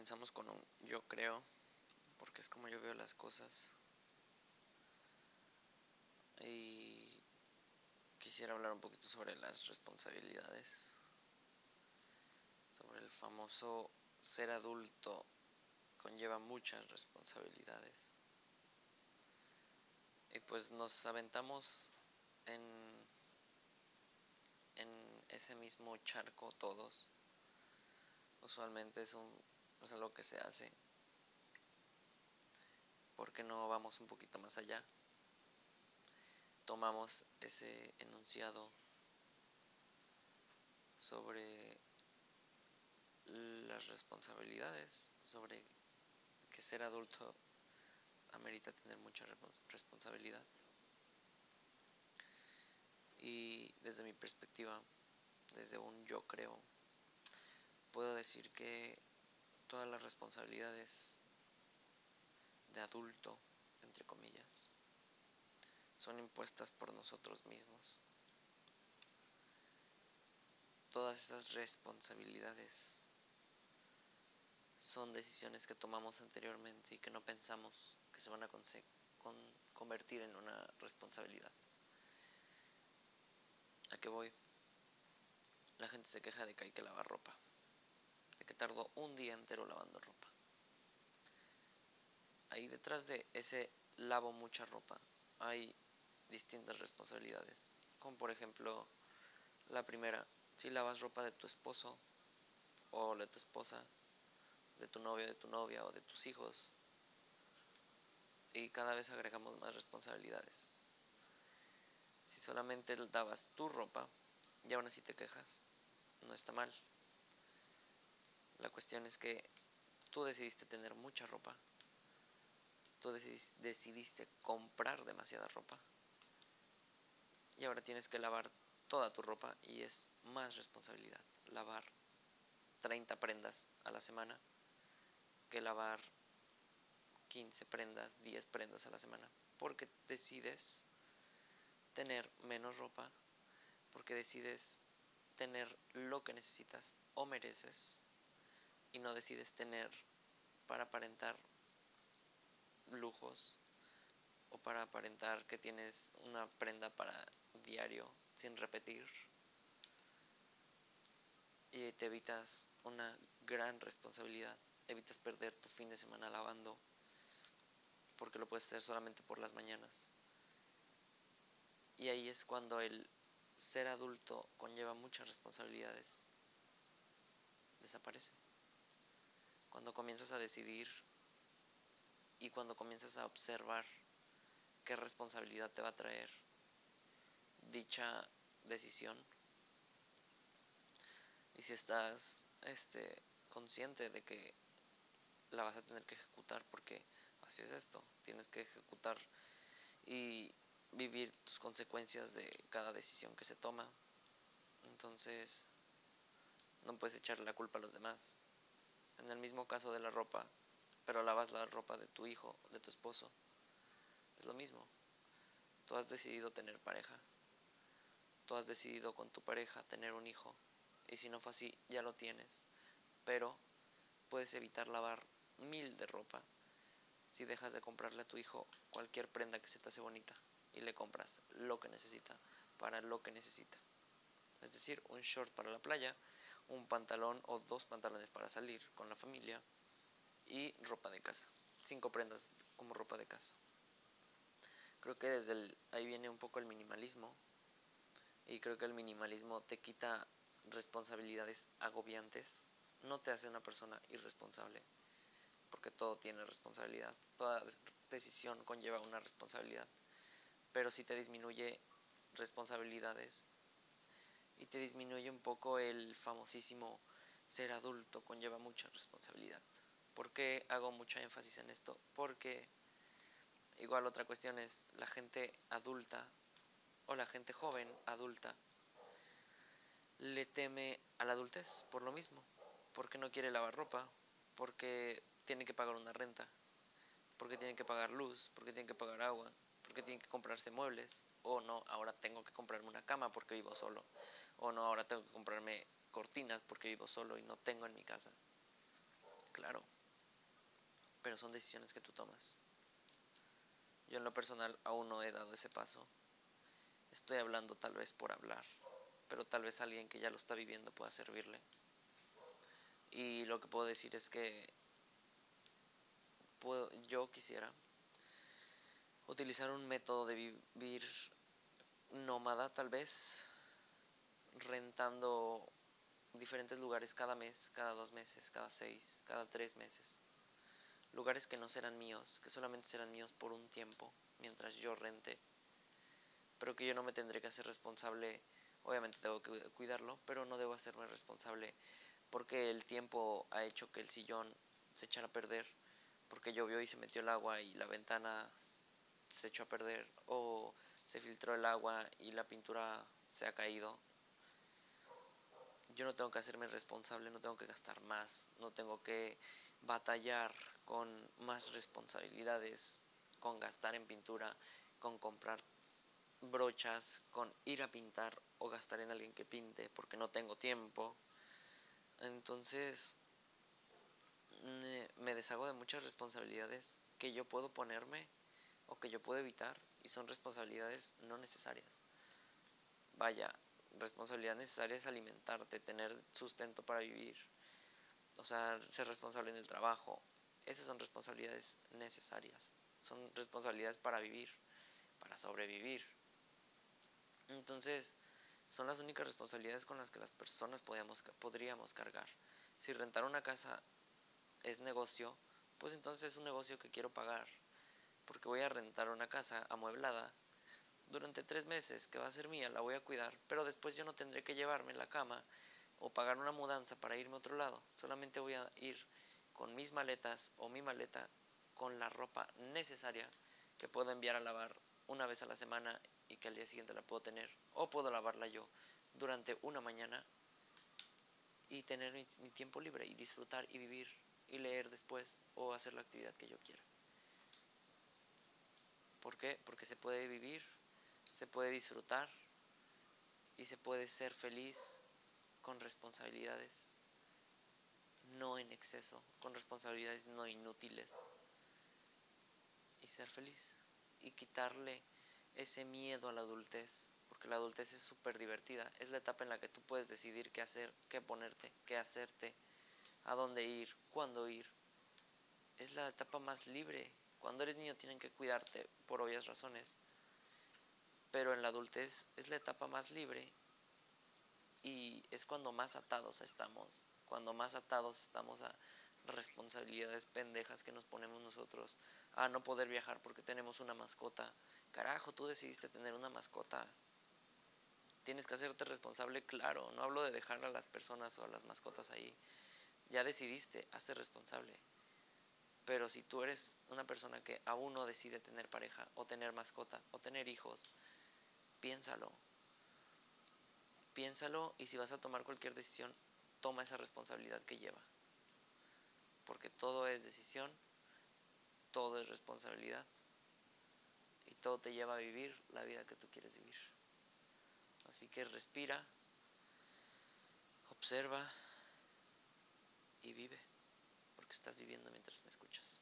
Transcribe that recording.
comenzamos con un yo creo, porque es como yo veo las cosas. Y quisiera hablar un poquito sobre las responsabilidades, sobre el famoso ser adulto conlleva muchas responsabilidades. Y pues nos aventamos en, en ese mismo charco todos. Usualmente es, un, es algo que se hace. porque no vamos un poquito más allá? Tomamos ese enunciado sobre las responsabilidades, sobre que ser adulto amerita tener mucha responsabilidad. Y desde mi perspectiva, desde un yo creo, puedo decir que todas las responsabilidades de adulto, entre comillas, son impuestas por nosotros mismos. Todas esas responsabilidades son decisiones que tomamos anteriormente y que no pensamos que se van a convertir en una responsabilidad. ¿A qué voy? La gente se queja de que hay que lavar ropa, que tardó un día entero lavando ropa. Ahí detrás de ese lavo mucha ropa hay distintas responsabilidades, como por ejemplo la primera, si lavas ropa de tu esposo o de tu esposa, de tu novio, de tu novia o de tus hijos. Y cada vez agregamos más responsabilidades. Si solamente dabas tu ropa y aún así te quejas, no está mal. La cuestión es que tú decidiste tener mucha ropa. Tú decidiste comprar demasiada ropa. Y ahora tienes que lavar toda tu ropa y es más responsabilidad. Lavar 30 prendas a la semana que lavar 15 prendas, 10 prendas a la semana, porque decides tener menos ropa, porque decides tener lo que necesitas o mereces y no decides tener para aparentar lujos o para aparentar que tienes una prenda para diario sin repetir y te evitas una gran responsabilidad evitas perder tu fin de semana lavando, porque lo puedes hacer solamente por las mañanas. Y ahí es cuando el ser adulto conlleva muchas responsabilidades. Desaparece. Cuando comienzas a decidir y cuando comienzas a observar qué responsabilidad te va a traer dicha decisión. Y si estás este, consciente de que la vas a tener que ejecutar porque así es esto, tienes que ejecutar y vivir tus consecuencias de cada decisión que se toma. Entonces, no puedes echarle la culpa a los demás. En el mismo caso de la ropa, pero lavas la ropa de tu hijo, de tu esposo, es lo mismo. Tú has decidido tener pareja. Tú has decidido con tu pareja tener un hijo. Y si no fue así, ya lo tienes. Pero puedes evitar lavar mil de ropa si dejas de comprarle a tu hijo cualquier prenda que se te hace bonita y le compras lo que necesita para lo que necesita. Es decir, un short para la playa, un pantalón o dos pantalones para salir con la familia y ropa de casa. Cinco prendas como ropa de casa. Creo que desde ahí viene un poco el minimalismo y creo que el minimalismo te quita responsabilidades agobiantes, no te hace una persona irresponsable porque todo tiene responsabilidad, toda decisión conlleva una responsabilidad, pero si te disminuye responsabilidades y te disminuye un poco el famosísimo ser adulto conlleva mucha responsabilidad. ¿Por qué hago mucho énfasis en esto? Porque igual otra cuestión es la gente adulta o la gente joven adulta le teme a la adultez por lo mismo, porque no quiere lavar ropa, porque tiene que pagar una renta, porque tiene que pagar luz, porque tiene que pagar agua, porque tiene que comprarse muebles, o no, ahora tengo que comprarme una cama porque vivo solo, o no, ahora tengo que comprarme cortinas porque vivo solo y no tengo en mi casa. claro, pero son decisiones que tú tomas. Yo en lo personal aún no he dado ese paso. Estoy hablando tal vez por hablar, pero tal vez alguien que ya lo está viviendo pueda servirle. Y lo que puedo decir es que puedo, yo quisiera utilizar un método de vivir nómada tal vez, rentando diferentes lugares cada mes, cada dos meses, cada seis, cada tres meses. Lugares que no serán míos, que solamente serán míos por un tiempo, mientras yo rente. Pero que yo no me tendré que hacer responsable, obviamente tengo que cuidarlo, pero no debo hacerme responsable porque el tiempo ha hecho que el sillón se echara a perder, porque llovió y se metió el agua y la ventana se echó a perder, o se filtró el agua y la pintura se ha caído. Yo no tengo que hacerme responsable, no tengo que gastar más, no tengo que batallar con más responsabilidades, con gastar en pintura, con comprar brochas, con ir a pintar o gastar en alguien que pinte porque no tengo tiempo. Entonces me deshago de muchas responsabilidades que yo puedo ponerme o que yo puedo evitar y son responsabilidades no necesarias. Vaya, responsabilidad necesaria es alimentarte, tener sustento para vivir, o sea, ser responsable en el trabajo. Esas son responsabilidades necesarias, son responsabilidades para vivir, para sobrevivir. Entonces, son las únicas responsabilidades con las que las personas podríamos, podríamos cargar. Si rentar una casa es negocio, pues entonces es un negocio que quiero pagar porque voy a rentar una casa amueblada durante tres meses que va a ser mía, la voy a cuidar, pero después yo no tendré que llevarme la cama o pagar una mudanza para irme a otro lado, solamente voy a ir con mis maletas o mi maleta con la ropa necesaria que puedo enviar a lavar una vez a la semana y que al día siguiente la puedo tener o puedo lavarla yo durante una mañana y tener mi, tiempo libre y disfrutar y vivir y leer después o hacer la actividad que yo quiera. ¿Por qué? Porque se puede vivir, se puede disfrutar y se puede ser feliz con responsabilidades no en exceso, con responsabilidades no inútiles y ser feliz y quitarle ese miedo a la adultez, porque la adultez es súper divertida, es la etapa en la que tú puedes decidir qué hacer, qué ponerte, qué hacerte, a dónde ir, cuándo ir. Es la etapa más libre cuando eres niño tienen que cuidarte por obvias razones, pero en la adultez es la etapa más libre y es cuando más atados estamos, cuando más atados estamos a responsabilidades pendejas que nos ponemos nosotros, a no poder viajar porque tenemos una mascota. Carajo, tú decidiste tener una mascota. Tienes que hacerte responsable, claro, no hablo de dejar a las personas o a las mascotas ahí. Ya decidiste, hazte responsable. Pero si tú eres una persona que aún no decide tener pareja o tener mascota o tener hijos, piénsalo. Piénsalo y si vas a tomar cualquier decisión, toma esa responsabilidad que lleva. Porque todo es decisión, todo es responsabilidad y todo te lleva a vivir la vida que tú quieres vivir. Así que respira, observa y vive estás viviendo mientras me escuchas.